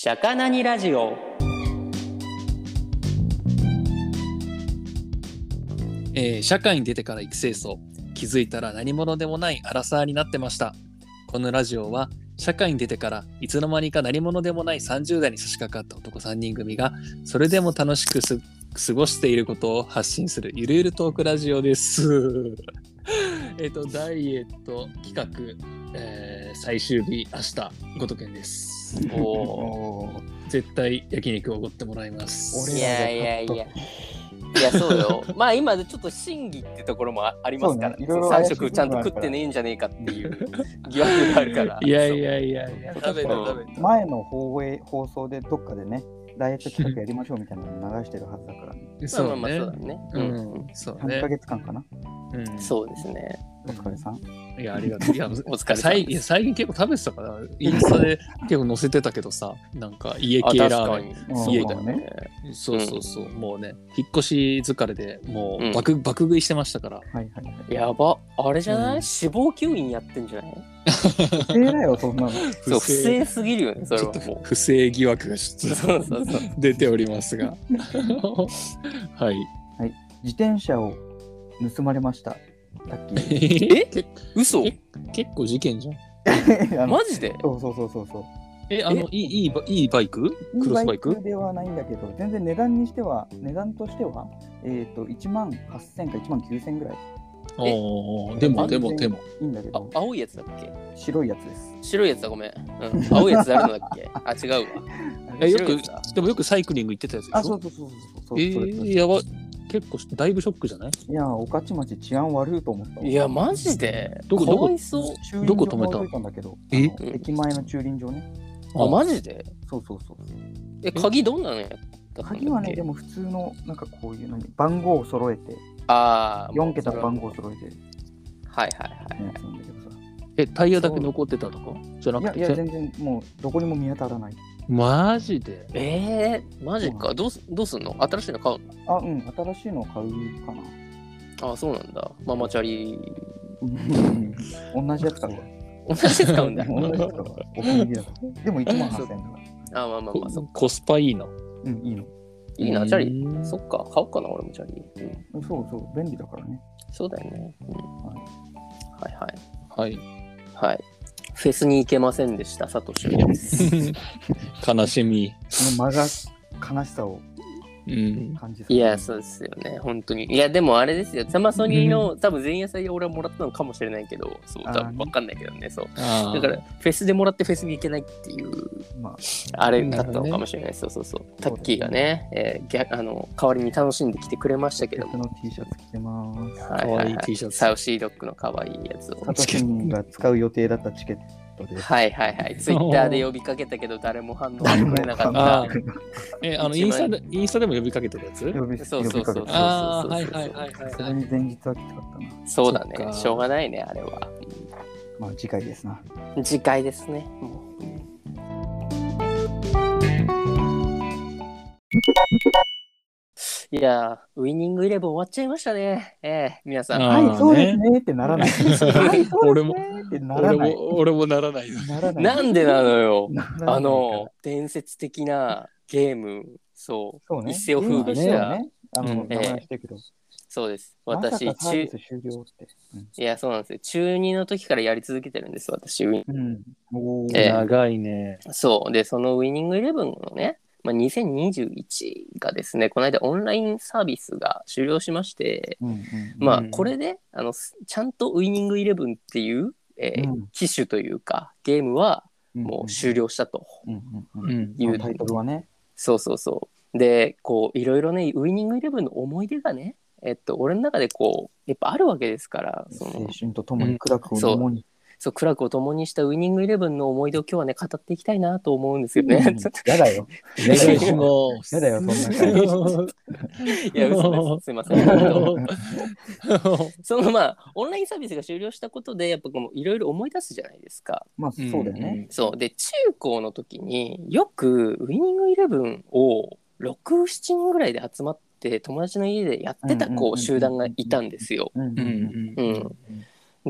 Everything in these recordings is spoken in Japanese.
シャカナニラジオ。えー社会に出てから育成層。気づいたら何者でもないアラサーになってました。このラジオは社会に出てからいつの間にか何者でもない30代に差し掛かった男3人組がそれでも楽しくす過ごしていることを発信するゆるゆるトークラジオです。えっとダイエット企画、えー最終日明日ごとけんです。おおー。絶対焼肉をおごってもらいます。いやいやいや。いやそうよ。まあ今ちょっと審議ってところもあありますからね。いろいろ3怪しい食ちゃんと食ってねえんじゃねえかっていう 疑惑があるから。いやいやいやいや。食べ食べた。前の放映放送でどっかでね、ダイエット企画やりましょうみたいなの流してるはずだから、ね、そうまあまあまあそうね。だね。ううん。んそう3ヶね月間かな。うん。そうですね。お疲れさん。いや、ありがとう。いや、お疲れ様です。最いや最近結構食べてたから、インスタで結構載せてたけどさ、なんか家あ系ラーメ確かに。うん。そうだよね。ン。そうそうそう、もうね、引っ越し疲れでもう爆,、爆食いしてましたから。はいはいはい。やば。あれじゃない、うん。脂肪吸引やってんじゃない？不正だよ、そんなの。そう不正すぎるよねそれちょっとはも不正疑惑がちょっと出ておりますが。はい。自転車を盗まれました。さっき。え？け嘘？え？結構事件じゃん。マジで？そうそうそうそうそう。え、あの、いいいいバいいバイク？クロスバイク？ではないんだけど、全然値段にしては、値段としては、えっ、と、1万8000か1万9000ぐらいおーでも、でも、でも。いいんだけあど、青いやつだっけ？白いやつです。白いやつだごめん、うん、青いやつあるのだっけ？あ違うわ。え、よくでもよくサイクリング行ってたやつでしょ？あ、そうそうそうそうそう。えー、やば。結構、だいぶショックじゃない？いや、御徒町治安悪いと思ったわ。いやマジで？どこどこ？どこ止めた？んだけど、え？駅前の駐輪場ね。あマジで？そうそうそう。え鍵どんなのやったんだっけ？鍵はね、でも普通の、なんかこういうのに、番号を揃えて、ああ4桁の番号を揃えてるはいはいはいやつなんだけどさ。え、タイヤだけ残ってたとか？じゃないくや、ていや、全然もうどこにも見当たらない。マジで？えー、マジかどうすどうすんの？新しいの買うあ、うん、新しいのを買うかな。のあそうなんだママチャリうん同じやつ買うわ。同じやつ買うんだ 同じやつ買うわ。お気に入りだから。でも1万8000円だから。あまあまあまあコスパいいな。うん、いいの。いいな。チャリうんそっか。買おうかな俺もチャリ、うん、そうそう、便利だからね。そうだよね、うん、はいはい。はい。はい。フェスに行けませんでした佐藤俊です悲しみ。その間が悲しさをうん。感じいや、そうですよね、本当に。いや、でもあれですよ、サマソニーの多分前夜祭で俺はもらったのかもしれないけど、そう、多分わかんないけどね、そう。あだから、フェスでもらってフェスに行けないっていう、まあ、あれだったのかもしれない、そうそうそう。タッキーがね、えー逆あの代わりに楽しんできてくれましたけども、逆の T シャツ着てます。はいかわいい。T シャツサウシードッグの可愛いやつを。サトシンが使う予定だったチケットです。はいはいはい、ツイッターで呼びかけたけど、誰も反応してくれなかっあた。え、あの、インスタで、インスタでも呼びかけてるやつ？呼びそうそうそうああ、そうそうそうはいはいはいはいそれはい。に前日はきつかったな。そうだねしょうがないね、あれは。まあ次回ですな。次回ですね。もういやー、ウイニングイレブン終わっちゃいましたね。ええ皆さん。あーはい、そうですねってならない。はい、そう俺もですねってならない。俺も、俺もならないよ。ならない。なんでなのよ。ならないからあの、伝説的なゲーム、そう、そうね。一世を風靡した。ね。あの、うん名前はしてるけど。そうです。まさ私、かサービ中、ス終了って。いや、そうなんですよ。中2の時からやり続けてるんです、私。ウィうん。うん。おーええ長いね。そう。で、そのウイニングイレブンのね、まあ、2021がですね、この間オンラインサービスが終了しまして、うんうんまあうんこれであのすちゃんとウイニングイレブンっていう、えーうん。機種というかゲームはもう終了したと。うんうんううん。ん。いう、タイトルはね。そうそうそう。でこういろいろねウイニングイレブンの思い出がねえっと俺の中でこうやっぱあるわけですからその青春とともに苦楽を共に。そう苦楽を共にしたウイニングイレブンの思い出を今日はね語っていきたいなと思うんですよね。うん やだよ。お願いします。やだよ、そんな感じ。いや嘘ですすいません。えっとそのまあオンラインサービスが終了したことでやっぱこういろいろ思い出すじゃないですか。まあ、そうだよね。そうで中高の時によくウイニングイレブンを67人ぐらいで集まって友達の家でやってたこう集団がいたんですよ。うんうんうんうん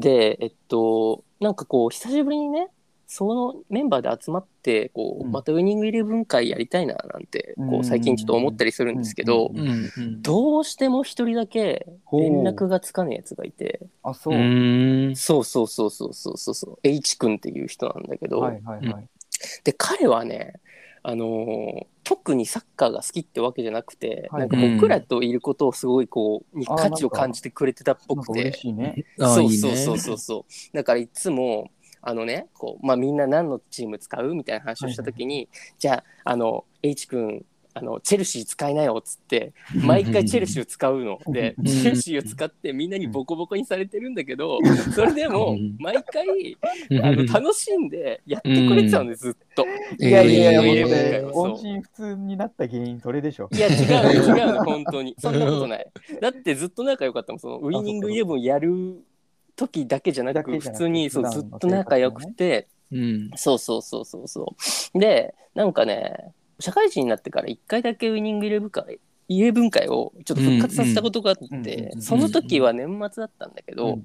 でえっとなんかこう久しぶりにねそのメンバーで集まってこう、うん。またウイニングイレブン会やりたいななんてこう最近ちょっと思ったりするんですけど、どうしても一人だけ連絡がつかねえやつがいてあ、そう。う。ーん。そうそうそうそうそうそう。そう H 君っていう人なんだけど、はいはいはい。で彼はねあのー特にサッカーが好きってわけじゃなくて、はい。なんか僕らといることをすごいこうにあー価値を感じてくれてたっぽなんかくて嬉しいね。そうそうそうそうそう。だからいつもあのねこう、まあ、みんな何のチーム使う？みたいな話をした時に、じゃああの H 君あのチェルシー使いなよっつって毎回チェルシーを使うの。でうん。チェルシーを使ってみんなにボコボコにされてるんだけどそれでもうん。毎回あの楽しんでやってくれてたのでずっと。いやいやいや、えー音信不通になった原因、それでしょ。いや違うの 違うの本当に。そんなことない。だってずっと仲良かったもんそのウイニングイレブンやる時だけじゃなく普通にそうずっと仲良くて、うん。そうそうそうそうそう。でなんかね社会人になってから一回だけウイニングイレブン会イレブン会をちょっと復活させたことがあって、その時は年末だったんだけど、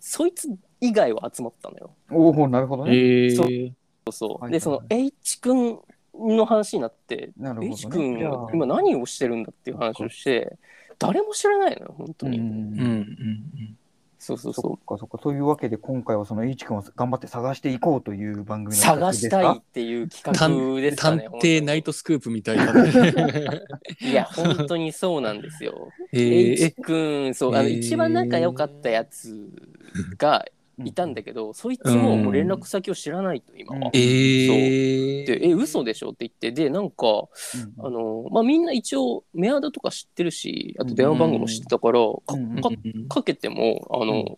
そいつ以外は集まったのよおお、なるほどね。そうえーそう、はいでその H 君の話になってなるほどね。H 君じゃあ今何をしてるんだっていう話をして誰も知らないのよ本当に、うんうんうんそうそうそそっかそっか。そういうわけで、今回はその H 君を頑張って探していこうという番う組の探したいい。っていう企画ですか探ね偵ナイトスクープみたいだね。いや本当にそうなんですよえー H 君そうあのえー一番仲良かったやつが いたんだけど、そいつももう連絡先を知らないと今は。えー、でえ嘘でしょって言ってでなんかうんあの、まあ、みんな一応メアドとか知ってるしあと電話番号も知ってたから、かうんかかけてもあの、うん。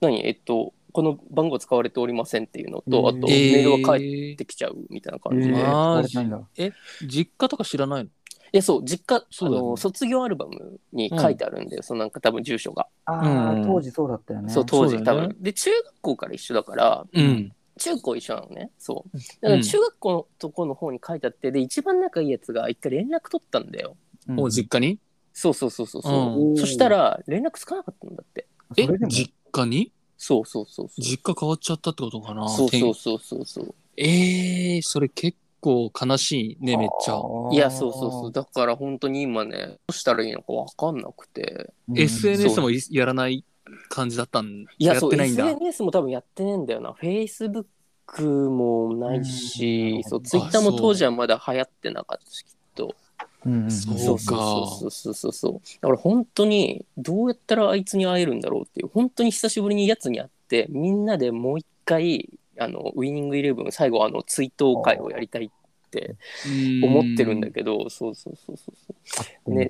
何えっとこの番号使われておりませんっていうのと、あとメールは返ってきちゃうみたいな感じで、えー。いマジ？使われてないんだ実家とか知らないの？やそう実家そうだよね。あの卒業アルバムに書いてあるんで、そのなんか多分住所が、ああ、うん。当時そうだったよね。そう当時うだよね。分。で中学校から一緒だからうん。中高一緒なのね。そう。だから中学校のとこの方に書いてあってで一番仲いいやつが一回連絡取ったんだよ。うん。もう実家に？そうそうそうそうそう、うん。そしたら連絡つかなかったんだって。えそれでも。実家に？そうそうそうそう。実家変わっちゃったってことかなそうそうそうそうそう。えー、それ結構悲しいね、めっちゃ。いやそうそうそう。だから本当に今ねどうしたらいいのか分かんなくて。うん。SNS もいやらない感じだったんやっいやそうてないんだ。SNS も多分やってねえんだよな。Facebook もないし、うん。そう Twitter も当時はまだ流行ってなかったしきっと。うんうんそうそうそうそうそうそう。だから本当にどうやったらあいつに会えるんだろうっていう本当に久しぶりにやつに会ってみんなでもう一回あのウイニングイレブン最後あの追悼会をやりたいって思ってるんだけどそうそうそうそうね。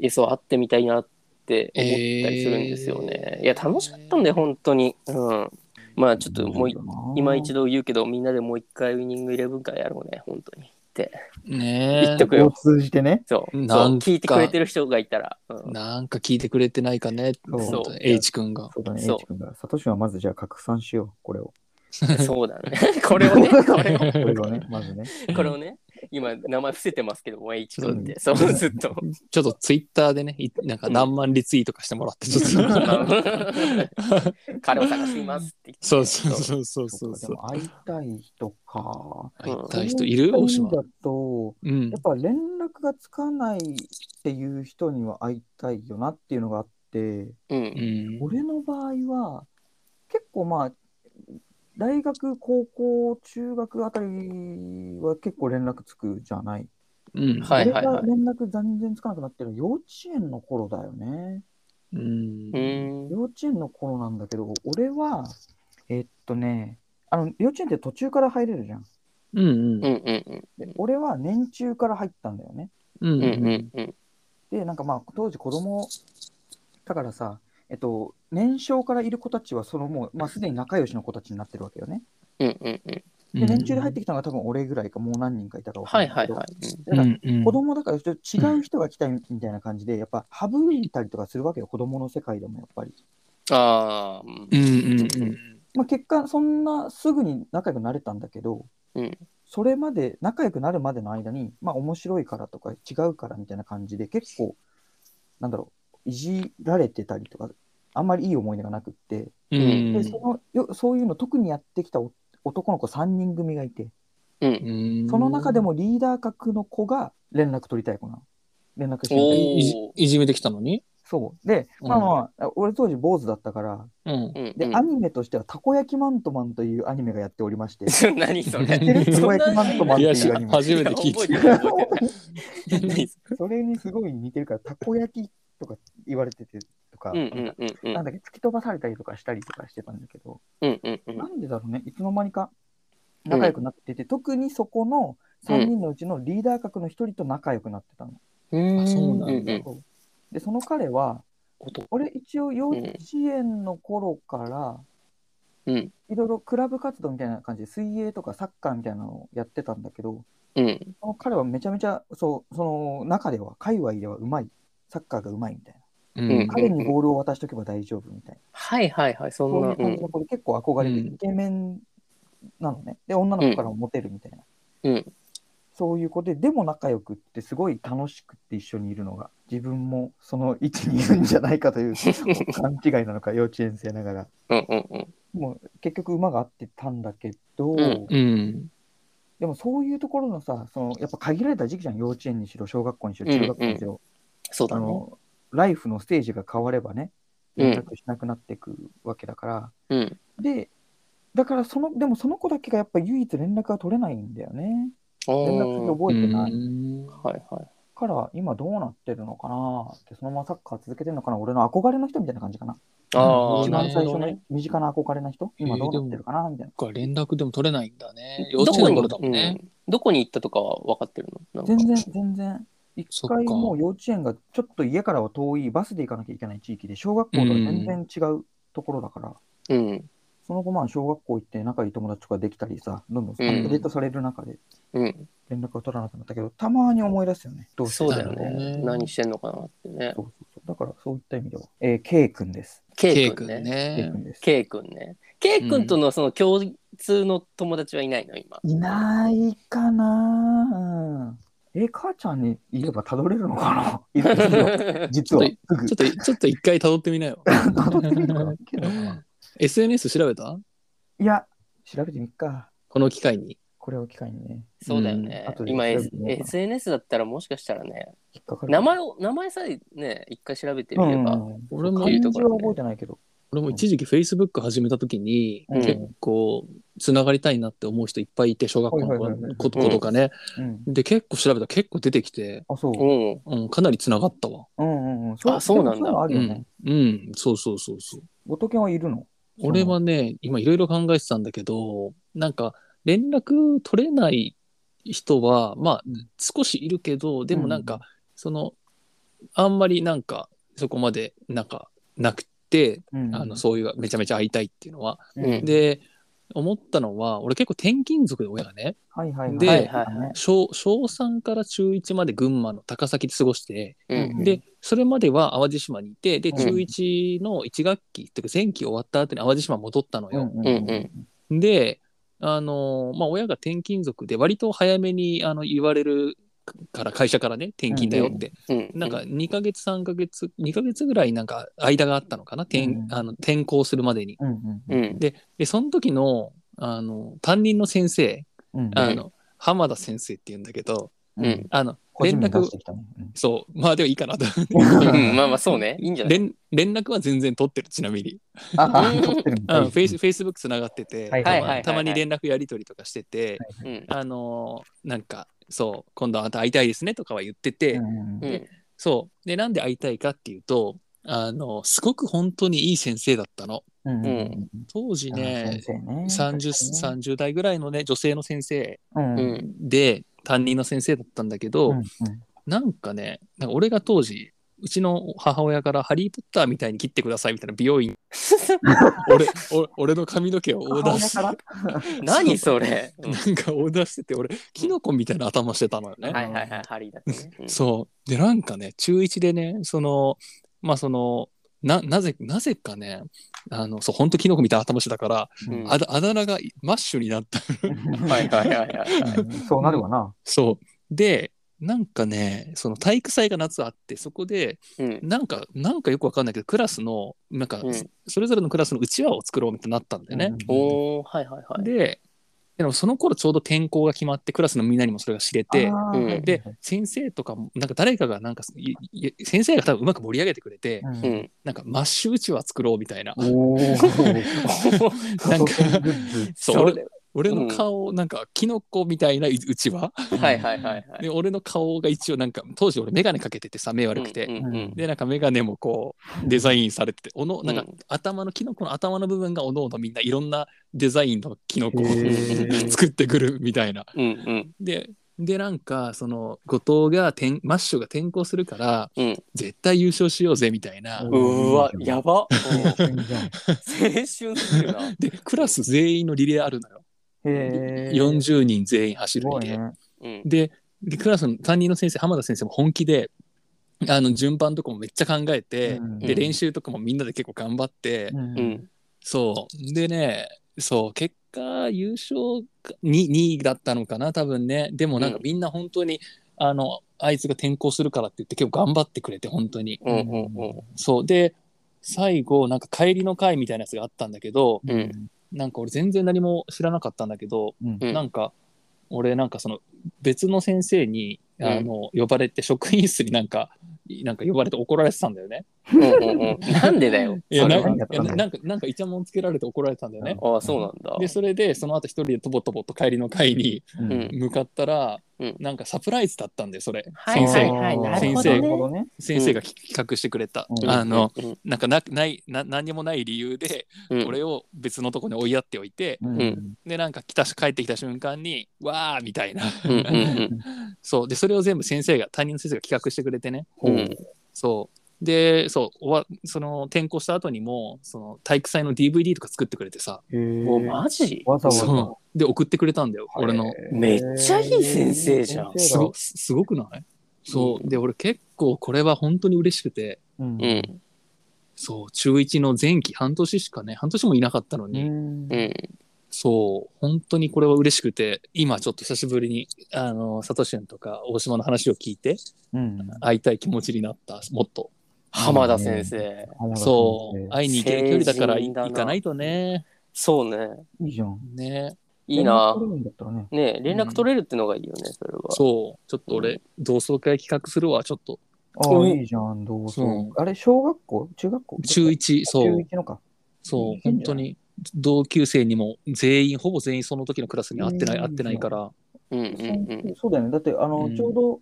いやそう会ってみたいなって思ったりするんですよね、いや楽しかったんだよ本当に。うん。まあちょっともうい今一度度言うけどみんなでもう一回ウイニングイレブン会やろうね本当に。って。ね言っとくを通じてね。そう。そうなんか。聞いてくれてる人がいたら、うん。なんか聞いてくれてないかね、そう。H 君が。そうだね、そう。H 君が。サトシはまずじゃあ拡散しよう、これを。そうだね これをね これをこれをね、まずね。これをね、今、名前伏せてますけども、H 君って、そう、ずっと。ちょっとツイッターでね、いなんか何万リツイートかしてもらって、ちょっと。彼を探していますって言って。そうそうそうそうそそう会いたい人か。会いたい人いる？大島。だと、うんやっ。ぱ連絡がつかないっていう人には会いたいよなっていうのがあって、う。うんん。俺の場合は、結構まあ、大学、高校、中学あたりは結構連絡つくじゃない？うん。はいはいはい俺が連絡全然つかなくなってるのは幼稚園の頃だよね。うんう。ん。幼稚園の頃なんだけど、俺は、えっとね、あの、幼稚園って途中から入れるじゃん。うんうんうんうんで俺は年中から入ったんだよね。うんうんうん。で、なんかまあ、当時子供だからさ、えっと、年少からいる子たちは、そのもう、まあ、すでに仲良しの子たちになってるわけよね。うんうんうん。うん。で、年中で入ってきたのが多分俺ぐらいか、もう何人かいたか分かんないけど、はいはいはい。だから子供だからちょっと違う人が来たいみたいな感じで、やっぱ省いたりとかするわけよ、子供の世界でもやっぱり。ああ。うんうんうんうん。まあ、結果、そんなすぐに仲良くなれたんだけど、うんそれまで、仲良くなるまでの間に、まあ、面白いからとか、違うからみたいな感じで、結構、なんだろう、いじられてたりとか、あんまりいい思い出がなくって、うんでそのよそういうの特にやってきたお男の子3人組がいて、うん。その中でもリーダー格の子が連絡取りたい子なの。連絡してい。いじいじめてきたのに？そう。で、うんまあまあ、俺当時坊主だったから、うん。うん。で、アニメとしては、たこ焼きマントマンというアニメがやっておりまして、う ん何それ。たこ焼きマントマンっていうアニメ。初めて聞いた。それにすごい似てるから、たこ焼きとか言われててとか、んうんうんうん。なんだっけ、突き飛ばされたりとかしたりとかしてたんだけど、うんうんうん。なんでだろうね、いつの間にか仲良くなってて、特にそこの3人のうちのリーダー格の1人と仲良くなってたの。うん。そうなんだ。うで、その彼は、音俺一応幼稚園の頃から、うん。いろいろクラブ活動みたいな感じで水泳とかサッカーみたいなのをやってたんだけど、彼はめちゃめちゃそうその中では界隈ではうまいサッカーがうまいみたいな、うん。彼にボールを渡しとけば大丈夫みたいはいはいはい。そな、んな。そういう感じの子で結構憧れてうん。イケメンなのね。で女の子からもモテるみたいな、うん。そういう子ででも仲良くってすごい楽しくって一緒にいるのが自分もその位置にいるんじゃないかという 勘違いなのか幼稚園生ながら。うんうんうん。もう結局馬が合ってたんだけど、んうん。でもそういうところのさそのやっぱ限られた時期じゃん幼稚園にしろ小学校にしろ中学校にしろ、そうだね。あのライフのステージが変わればねうん。連絡しなくなっていくわけだから、うん。でだからそのでもその子だけがやっぱ唯一連絡が取れないんだよね。お連絡先覚えてない、うん。はいはい。から今どうなってるのかなってそのままサッカー続けてるのかな。俺の憧れの人みたいな感じかな。ああ、一番最初の。身近な憧れの人。今どうなってるかなみたいな。か連絡でも取れないんだね。幼稚園の頃だもんね。うん。どこに行ったとかは分かってるの？全然全然一回もう幼稚園がちょっと家からは遠いバスで行かなきゃいけない地域で小学校とは全然違うところだから、うん。その後まあ小学校行って仲いい友達とかできたりさどんどんアップデートされる中でうん。連絡を取らなくなったけど、たまに思い出すよねどうしてそうだよね。ね何してんのかなってねそ。うそうそうだからそういった意味では、えー、K 君です。K 君君ね。K 君ね。K 君とのその共通の友達はいないの？今。いないかなえー、母ちゃんに言えばたどれるのかな？実は。ちょっと、ちょっと一回辿ってみなよ。たどってみるのかなけどな SNS 調べた？いや、調べてみっか。この機会に。これを機会にね、そうだよねうん今、SNS だったらもしかしたらね。名前を、名前さえね、一回調べてみれば。うん俺も漢字は覚えてないけど。俺も一時期 Facebook 始めた時に、うん。結構つながりたいなって思う人いっぱいいて小学校の子子とかね、うん。で結構調べたら結構出てきて、あ、そう。う。ん。うん、かなりつながったわ。うんうんうん。あそうなんだ。あるよね。うん、うん、そうそうそうそう。ごとけんはいるの？俺はね今いろいろ考えてたんだけどなんか連絡取れない人はまあ少しいるけどでもなんか、うんそのあんまりなんかそこまでなんかなくて、うんあのそういうめちゃめちゃ会いたいっていうのは。うんで思ったのは俺結構転勤族で親がねはいはいはい。ではいはいはい小小3から中1まで群馬の高崎で過ごして、うん。でそれまでは淡路島にいてでうん中1の1学期っていうか前期終わった後に淡路島戻ったのよ。うんうんうんであのまあ親が転勤族で割と早めにあの言われるから会社からね転勤だよって、うん。なんか2ヶ月3ヶ月2ヶ月ぐらいなんか間があったのかな転,、うんあの転校するまでに。うんうんうん。ででその時のあの担任の先生うんあの、浜田先生っていうんだけどうんあの連絡。そうまあでもいいかなとうんまあまあそうね。いいんじゃない？連連絡は全然取ってるちなみに。あ、あ、フェイスフェイスブックつながってて、たまに連絡やり取りとかしてて、うん。あのーなんかそう今度あなた会いたいですねとかは言ってて、うん。うん。うん。そう。でなんで会いたいかっていうとあのすごく本当にいい先生だったの。うん。うん。うん当時ねね。30, 確か30代ぐらいのね女性の先生にねうん。うん。で担任の先生だったんだけど、うんうん。なんかねなんか俺が当時うちの母親から「ハリー・ポッターみたいに切ってください」みたいな美容院 俺俺俺の髪の毛をオーダーし母親から？何それ？うんなんかオーダーしてて俺キノコみたいな頭してたのよね。はいはいはい。ハリーだってね。うんそうでなんかね中1でねそのまあそのななぜなぜかねあのそう本当キノコみたいな頭してたから、うんあだあだ名がマッシュになったはいはいはいはいはい。そうなるわな。そうでなんかねその体育祭が夏あってそこでうん。なんかなんかよくわかんないけどクラスのなんか、うんそれぞれのクラスのうちわを作ろうみたいになったんだよね。おー、はいはいはい。ででもその頃ちょうど転校が決まってクラスのみんなにもそれが知れてあーうんはいで先生とかもなんか誰かがなんかいい先生が多分うまく盛り上げてくれて、うんうん。なんかマッシュうちわ作ろうみたいなおお。なんかグッズ。そう俺の顔、なんかキノコみたいなうちわはいはいはいはい。で俺の顔が一応なんか当時俺眼鏡かけててさ目悪くて、うんうんうんでなんか眼鏡もこうデザインされてておのなんかうん頭のキノコの頭の部分がおのおのみんないろんなデザインのキノコをへー作ってくるみたいな。うんうんででなんかその後藤が転マッシュが転校するからうん。絶対優勝しようぜみたいな。うわ、やば。青春すぎるな。でクラス全員のリレーあるのよ。へえ。40人全員走するリレー。ごいね。うん。ででクラスの担任の先生浜田先生も本気であの順番とかもめっちゃ考えて、うんでうん練習とかもみんなで結構頑張って、う。うんん。そうでねそう結果優勝か 2, 2位だったのかな多分ねでもなんかうんみんな本当に、あのあいつが転校するからって言って結構頑張ってくれて本当にうんうんうん。そうで最後なんか帰りの会みたいなやつがあったんだけどうんなんか俺全然何も知らなかったんだけど、うん。うん。なんか俺なんかその別の先生にうん。あの呼ばれて職員室になんかなんか呼ばれて怒られてたんだよね。うんうんうん。なんでだよ。いやそれは。ななんかなんかイチャモンつけられて怒られてたんだよね。ああ、そうなんだ。でそれでその後一人でとぼとぼと帰りの会に向かったら、うん。なんかサプライズだったんだよそれ、はい先生はい。はいなるほ先生。先生が企画してくれた、うん。あの、うんなんかなないな何にもない理由でうん。これを別のとこに追いやっておいて、うん。ん。でなんか来たし帰ってきた瞬間にわーみたいな。うんうんうん。そう。でそれを全部先生が担任の先生が企画してくれてね。うん。そうでそうおわその転校した後にもその体育祭の DVD とか作ってくれてさ。へえ。もうマジ？わざわざ。そう。で送ってくれたんだよ俺の。めっちゃいい先生じゃん。すごすごくない？そう、うん。で俺結構これは本当に嬉しくて。うん。うん。そう。中1の前期半年しかね半年もいなかったのうに、ん。うん。そう。本当にこれは嬉しくて今ちょっと久しぶりにあのサトシュンとか大島の話を聞いてうん。会いたい気持ちになったもっと浜田先生。浜田先生そう会いに行ける距離だから成人だな行かないとね。そうね。いいじゃん。ね。いいな。連絡取れるんだったらね。ね連絡取れるってのがいいよねそれは。そう。ちょっと俺、同窓会企画するわちょっと。ああ、うん。いいじゃん、どうそう。ぞ。あれ、小学校？中学校？中1そう。中1のか。そうんじゃない本当に。同級生にも全員ほぼ全員その時のクラスに会ってないうん。会ってないから。うんうんうん。そうだよね。だって、あの、うん。ちょうど、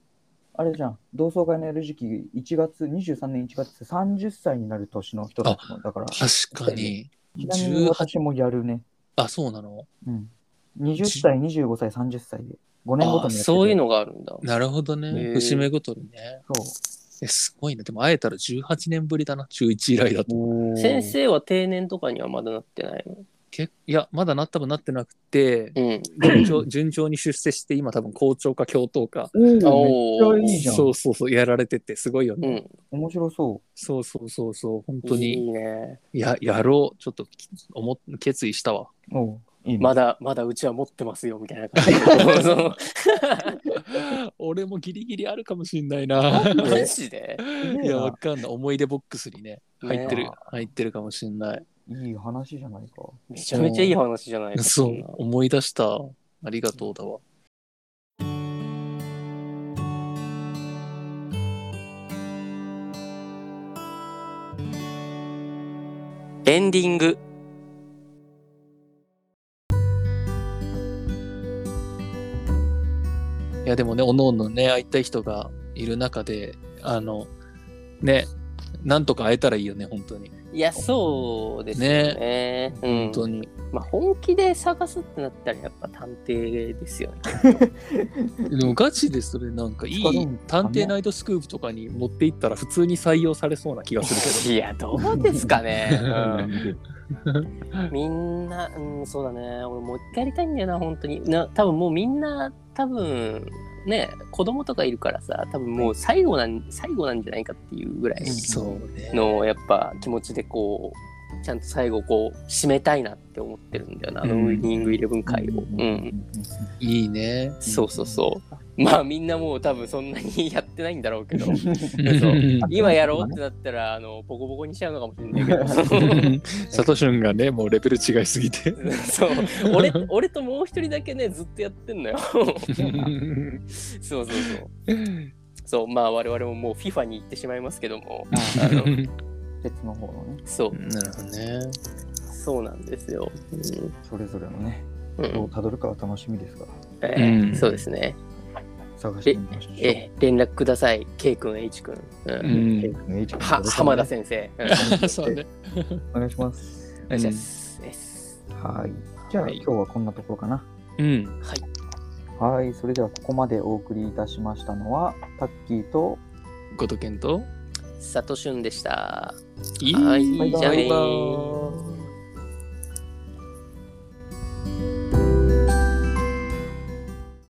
あれじゃん、同窓会のやる時期、1月、23年1月って30歳になる年の人たちも、だから、ち確かに。なみに私もやるね。あそうなの？うん。20歳、25歳、30歳で、5年ごとあにやってて。そういうのがあるんだ。なるほどね。へー。節目ごとにね。そう。えすごいね。でも会えたら18年ぶりだな。中1以来だと。おー。先生は定年とかにはまだなってないの？けいやまだなった分なってなくてうん。順調順調に出世して今多分校長か教頭か。おーめっちゃいいじゃん。そうそうそうやられててすごいよね、うん。面白そそうそうそうそう本当いに。いね。ややろう。ちょっとき思っ決意したわ。う。おういいね。まだまだうちは持ってますよみたいな感じ 俺もギリギリあるかもしんないな。マジで？いやわかんない。思い出ボックスにね入ってる、ね入ってるかもしんないいい話じゃないか。めちゃめちゃいい話じゃない？ですかそう。思い出した。ありがとうだわ。エンディング。いやでもねおのおのね会いたい人がいる中であのねなんとか会えたらいいよね本当にいやそうですよね。うん。本当に、まあ本気で探すってなったらやっぱ探偵ですよね。でもガチでそれなんかいい探偵ナイトスクープとかに持っていったら普通に採用されそうな気がする いやどうですかね、う んうん、みんな、うん、そうだね。俺もう一回やりたいんだよな本当に。な多分もうみんな多分ね子供とかいるからさ多分もう最後なん最後なんじゃないかっていうぐらいけどそうね。のやっぱ気持ちでこうちゃんと最後こう締めたいなって思ってるんだよなあのうんウイニングイレブン会を、うん。うん。いいね。そうそうそう。まあみんなもう多分そんなにやってないんだろうけど。今やろうってなったらあのボコボコにしちゃうのかもしれないけど。サトシュンがね、もうレベル違いすぎて。そう。俺俺ともう一人だけねずっとやってんのよ。そうそうそう。そう。まあ我々ももう FIFA に行ってしまいますけども。あの別の方のね、そう。なるほどね。そうなんですよ、それぞれのね、うん。うんどうたどるかは楽しみですが、えーうん。そうですね。探してみましょう。えー連絡ください。K 君 H 君、うん。うん。ケイ君 H 君は浜田先生、うん。そうね。お願いします。お願いします。はい。じゃあ、はい。今日はこんなところかな。うん。はい。はい。それではここまでお送りいたしましたのは、タッキーと、ごとけんと。佐藤俊でしたいいじゃあねー